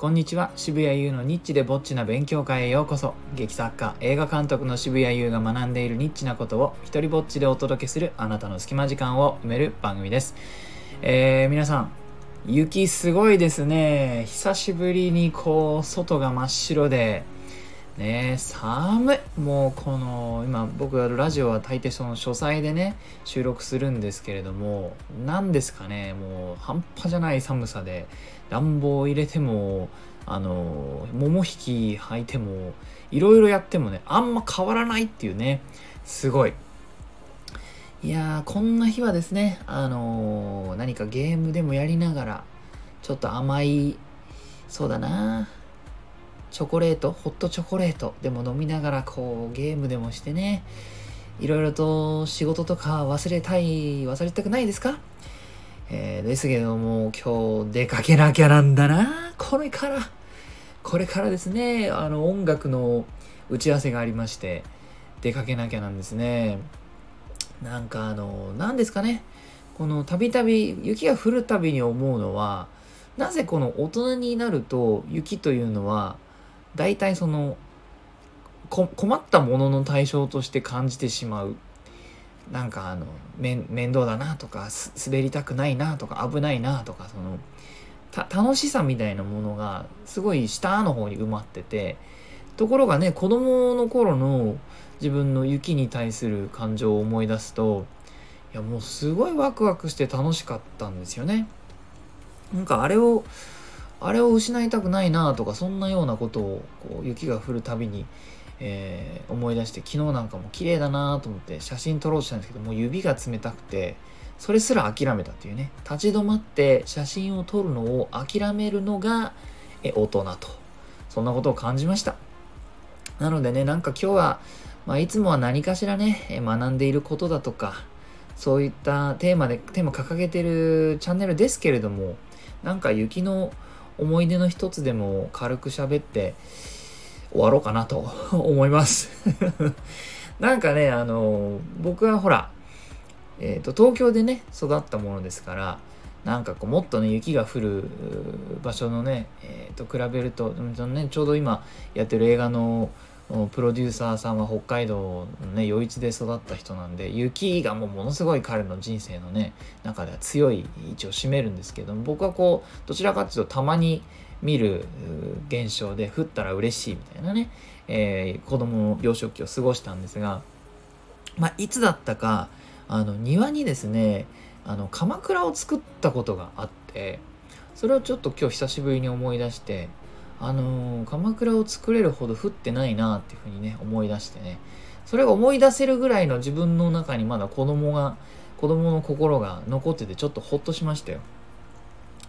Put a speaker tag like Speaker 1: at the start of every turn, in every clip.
Speaker 1: こんにちは。渋谷優のニッチでぼっちな勉強会へようこそ。劇作家映画監督の渋谷優が学んでいるニッチなことを一人ぼっちでお届けするあなたの隙間時間を埋める番組です。えー、皆さん雪すごいですね。久しぶりにこう外が真っ白でね寒い。もうこの今僕がラジオは大抵その書斎でね収録するんですけれども何ですかねもう半端じゃない寒さで暖房入れてもあの桃引き履いてもいろいろやってもねあんま変わらないっていうねすごい。いやーこんな日はですねあのー、何かゲームでもやりながらちょっと甘いそうだなチョコレートホットチョコレートでも飲みながらこうゲームでもしてねいろいろと仕事とか忘れたい忘れたくないですか？えー、ですけども今日出かけなきゃなんだな。これから。これからですねあの音楽の打ち合わせがありまして出かけなきゃなんですね。なんかあの何ですかね。このたびたび雪が降るたびに思うのはなぜこの大人になると雪というのは大体その困ったものの対象として感じてしまうなんかあの面倒だなとか滑りたくないなとか危ないなとかその楽しさみたいなものがすごい下の方に埋まっててところがね子供の頃の自分の雪に対する感情を思い出すといやもうすごいワクワクして楽しかったんですよね。なんかあれをあれを失いたくないなとかそんなようなことをこう雪が降るたびに、えー、思い出して昨日なんかも綺麗だなと思って写真撮ろうとしたんですけどもう指が冷たくてそれすら諦めたっていうね立ち止まって写真を撮るのを諦めるのがえ大人と。そんなことを感じました。なのでねなんか今日は、まあ、いつもは何かしらね学んでいることだとかそういったテーマでテーマ掲げてるチャンネルですけれどもなんか雪の思い出の一つでも軽く喋って終わろうかなと 思います。なんかね、あの、僕はほら、えっ、ー、と、東京でね、育ったものですから、なんかこうもっとね雪が降る場所のね、えー、と比べると、ね、ちょうど今やってる映画のプロデューサーさんは北海道のね余市で育った人なんで雪がもうものすごい彼の人生のね中では強い位置を占めるんですけども僕はこうどちらかっていうとたまに見る現象で降ったら嬉しいみたいなね、えー、子供の幼少期を過ごしたんですが、まあ、いつだったかあの庭にですねあの鎌倉を作ったことがあってそれをちょっと今日久しぶりに思い出してあのー、鎌倉を作れるほど降ってないなっていうふうにね思い出してね。それが思い出せるぐらいの自分の中にまだ子供が子供の心が残っててちょっとほっとしましたよ。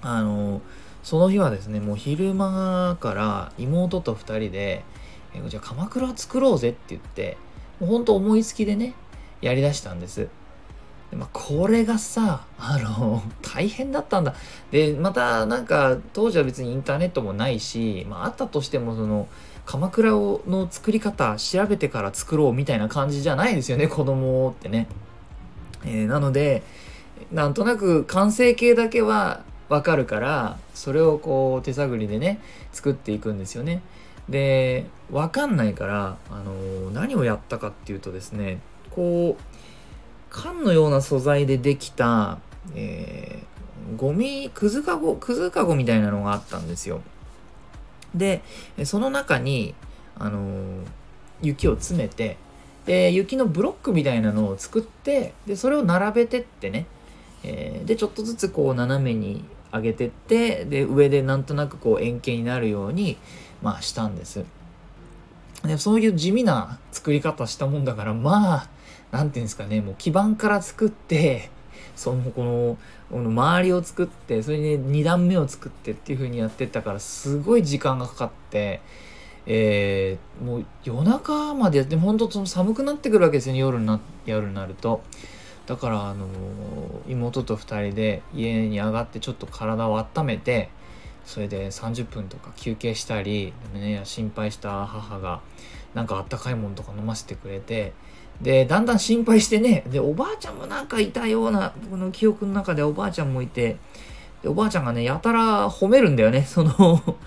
Speaker 1: あのー、その日はですねもう昼間から妹と2人でえじゃあ鎌倉作ろうぜって言ってもうほんと思いつきでねやりだしたんです。でまあ、これがさ、あの、大変だったんだ。で、またなんか、当時は別にインターネットもないし、まあ、あったとしても、その、鎌倉をの作り方調べてから作ろうみたいな感じじゃないですよね、子供ってね。えー、なので、なんとなく完成形だけはわかるから、それをこう手探りでね、作っていくんですよね。で、わかんないから、あの、何をやったかっていうとですね、こう、缶のような素材でできた、えー、ゴミ、くずかご、くずかごみたいなのがあったんですよ。で、その中に、あのー、雪を詰めて、で、雪のブロックみたいなのを作って、で、それを並べてってね、えー、で、ちょっとずつこう斜めに上げてって、で、上でなんとなくこう円形になるように、まあしたんです。で、そういう地味な作り方したもんだから、まあ、何て言うんですかねもう基盤から作ってそのこのこの周りを作ってそれで2段目を作ってっていう風にやってったからすごい時間がかかって、えー、もう夜中までやって本当その寒くなってくるわけですよね夜にな夜になると。だからあの妹と2人で家に上がってちょっと体を温めてそれで30分とか休憩したり、ね、心配した母がなんかあったかいものとか飲ませてくれてで、だんだん心配してね、で、おばあちゃんもなんかいたような、僕の記憶の中でおばあちゃんもいて、で、おばあちゃんがね、やたら褒めるんだよね。その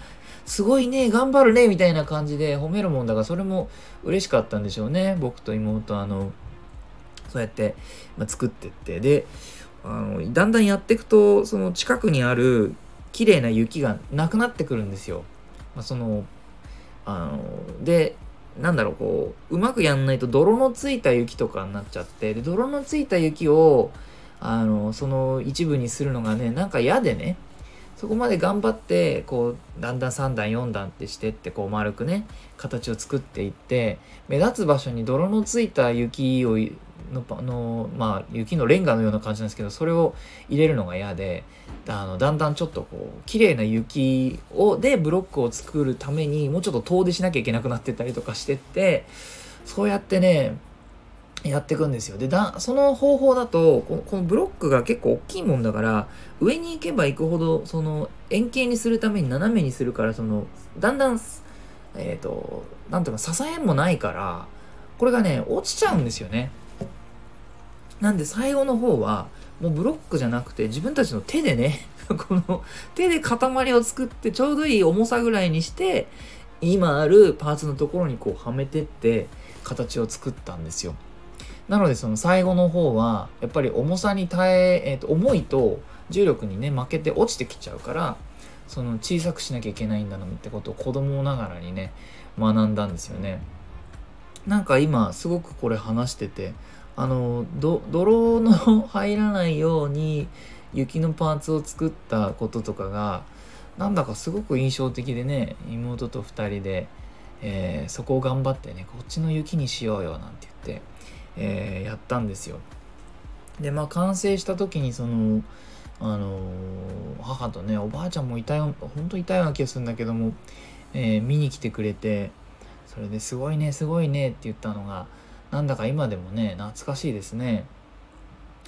Speaker 1: すごいね頑張るねみたいな感じで褒めるもんだからそれも嬉しかったんでしょうね僕と妹あのそうやって、まあ、作ってってであのだんだんやっていくとその近くにある綺麗な雪がなくなってくるんですよ。まあ、そのあのでなんだろうこううまくやんないと泥のついた雪とかになっちゃってで泥のついた雪をあのその一部にするのがねなんか嫌でね。そこまで頑張ってこうだんだん3段4段ってしてってこう丸くね形を作っていって目立つ場所に泥のついた雪をののまあ雪のレンガのような感じなんですけどそれを入れるのが嫌であのだんだんちょっとこう綺麗な雪をでブロックを作るためにもうちょっと遠出しなきゃいけなくなってたりとかしてってそうやってねやっていくんですよ。でだその方法だとこのこのブロックが結構大きいもんだから上に行けば行くほどその円形にするために斜めにするからそのだんだんえっ、ー、と何ていうか支えもないからこれがね落ちちゃうんですよね。なんで最後の方はもうブロックじゃなくて自分たちの手でね この手で塊を作ってちょうどいい重さぐらいにして今あるパーツのところにこうはめてって形を作ったんですよ。なのでその最後の方はやっぱり重さに耐ええー、と重いと重力にね負けて落ちてきちゃうからその小さくしなきゃいけないんだなってことを子供ながらにね学んだんですよね。なんか今すごくこれ話しててあのど泥の入らないように雪のパーツを作ったこととかがなんだかすごく印象的でね妹と2人で、えー、そこを頑張ってねこっちの雪にしようよなんて言って、えー、やったんですよ。でまあ完成した時にそのあの、母とねおばあちゃんもいたよ本当いたような気がするんだけども、え見に来てくれてそれですごいねすごいねって言ったのがなんだか今でもね懐かしいですね。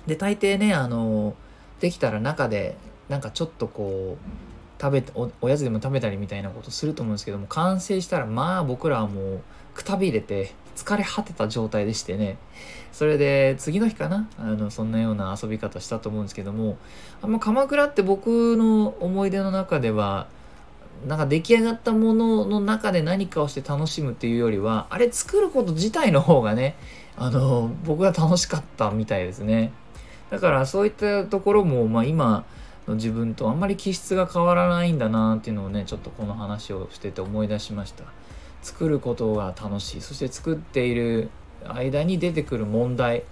Speaker 1: で大抵ねあのできたら中でなんかちょっとこう食べおおやつでも食べたりみたいなことすると思うんですけども完成したらまあ僕らはもうくたびれて疲れ果てた状態でしてね。それで次の日かなあのそんなような遊び方したと思うんですけどもあんま鎌倉って僕の思い出の中ではなんか出来上がったものの中で何かをして楽しむっていうよりはあれ作ること自体の方がねあの僕は楽しかったみたいですね。だからそういったところも、まあ、今の自分とあんまり気質が変わらないんだなっていうのをねちょっとこの話をしてて思い出しました。作ることが楽しい。そして作っている間に出てくる問題。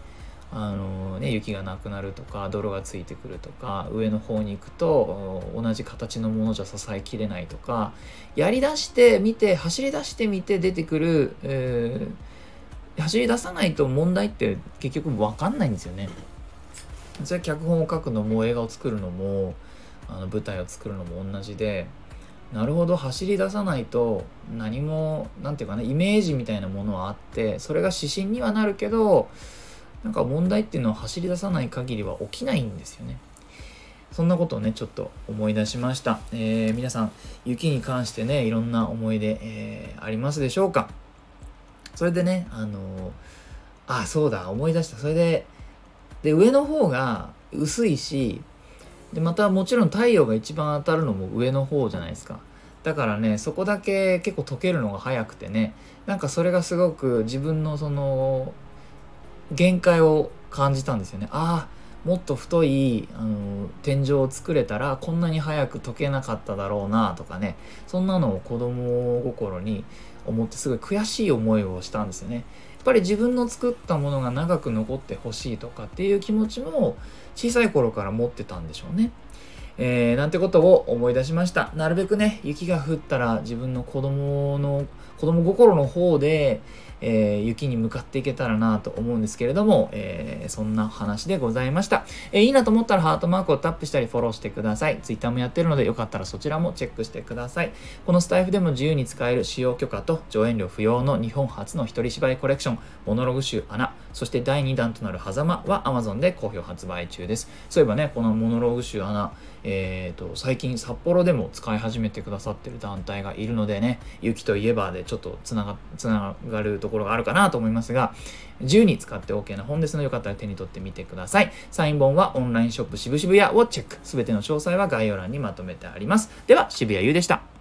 Speaker 1: あのね、雪がなくなるとか泥がついてくるとか上の方に行くと同じ形のものじゃ支えきれないとかやりだしてみて走り出してみて出てくる、えー、走り出さないと問題って結局分かんないんですよね。それ脚本を書くのも映画を作るのもあの舞台を作るのも同じでなるほど走り出さないと何も何て言うかねイメージみたいなものはあってそれが指針にはなるけどなんか問題っていうのは走り出さない限りは起きないんですよね。そんなことをね、ちょっと思い出しました。えー、皆さん、雪に関してね、いろんな思い出、えー、ありますでしょうか？それでね、あのー、あ、そうだ、思い出した。それで、で、上の方が薄いし、で、またもちろん太陽が一番当たるのも上の方じゃないですか。だからね、そこだけ結構溶けるのが早くてね、なんかそれがすごく自分のその限界を感じたんですよね。ああもっと太いあの天井を作れたらこんなに早く解けなかっただろうなとかねそんなのを子供心に思ってすごい悔しい思いをしたんですよね。やっぱり自分の作ったものが長く残ってほしいとかっていう気持ちも小さい頃から持ってたんでしょうね。えー、なんてことを思い出しました。なるべくね、雪が降ったら自分の子供の、子供心の方で、えー、雪に向かっていけたらなと思うんですけれども、えー、そんな話でございました。えー、いいなと思ったらハートマークをタップしたりフォローしてください。Twitter もやってるのでよかったらそちらもチェックしてください。このスタイフでも自由に使える使用許可と上演料不要の日本初の一人芝居コレクション、モノログ集穴、そして第2弾となる狭間は Amazon で好評発売中です。そういえばね、このモノログ集穴、えーと、最近札幌でも使い始めてくださってる団体がいるのでね雪といえばでちょっとちょっとつながつながるところがあるかなと思いますが自由に使って OK な本ですのでよかったら手に取ってみてください。サイン本はオンラインショップ渋々屋をチェック。すべての詳細は概要欄にまとめてあります。では渋谷優でした。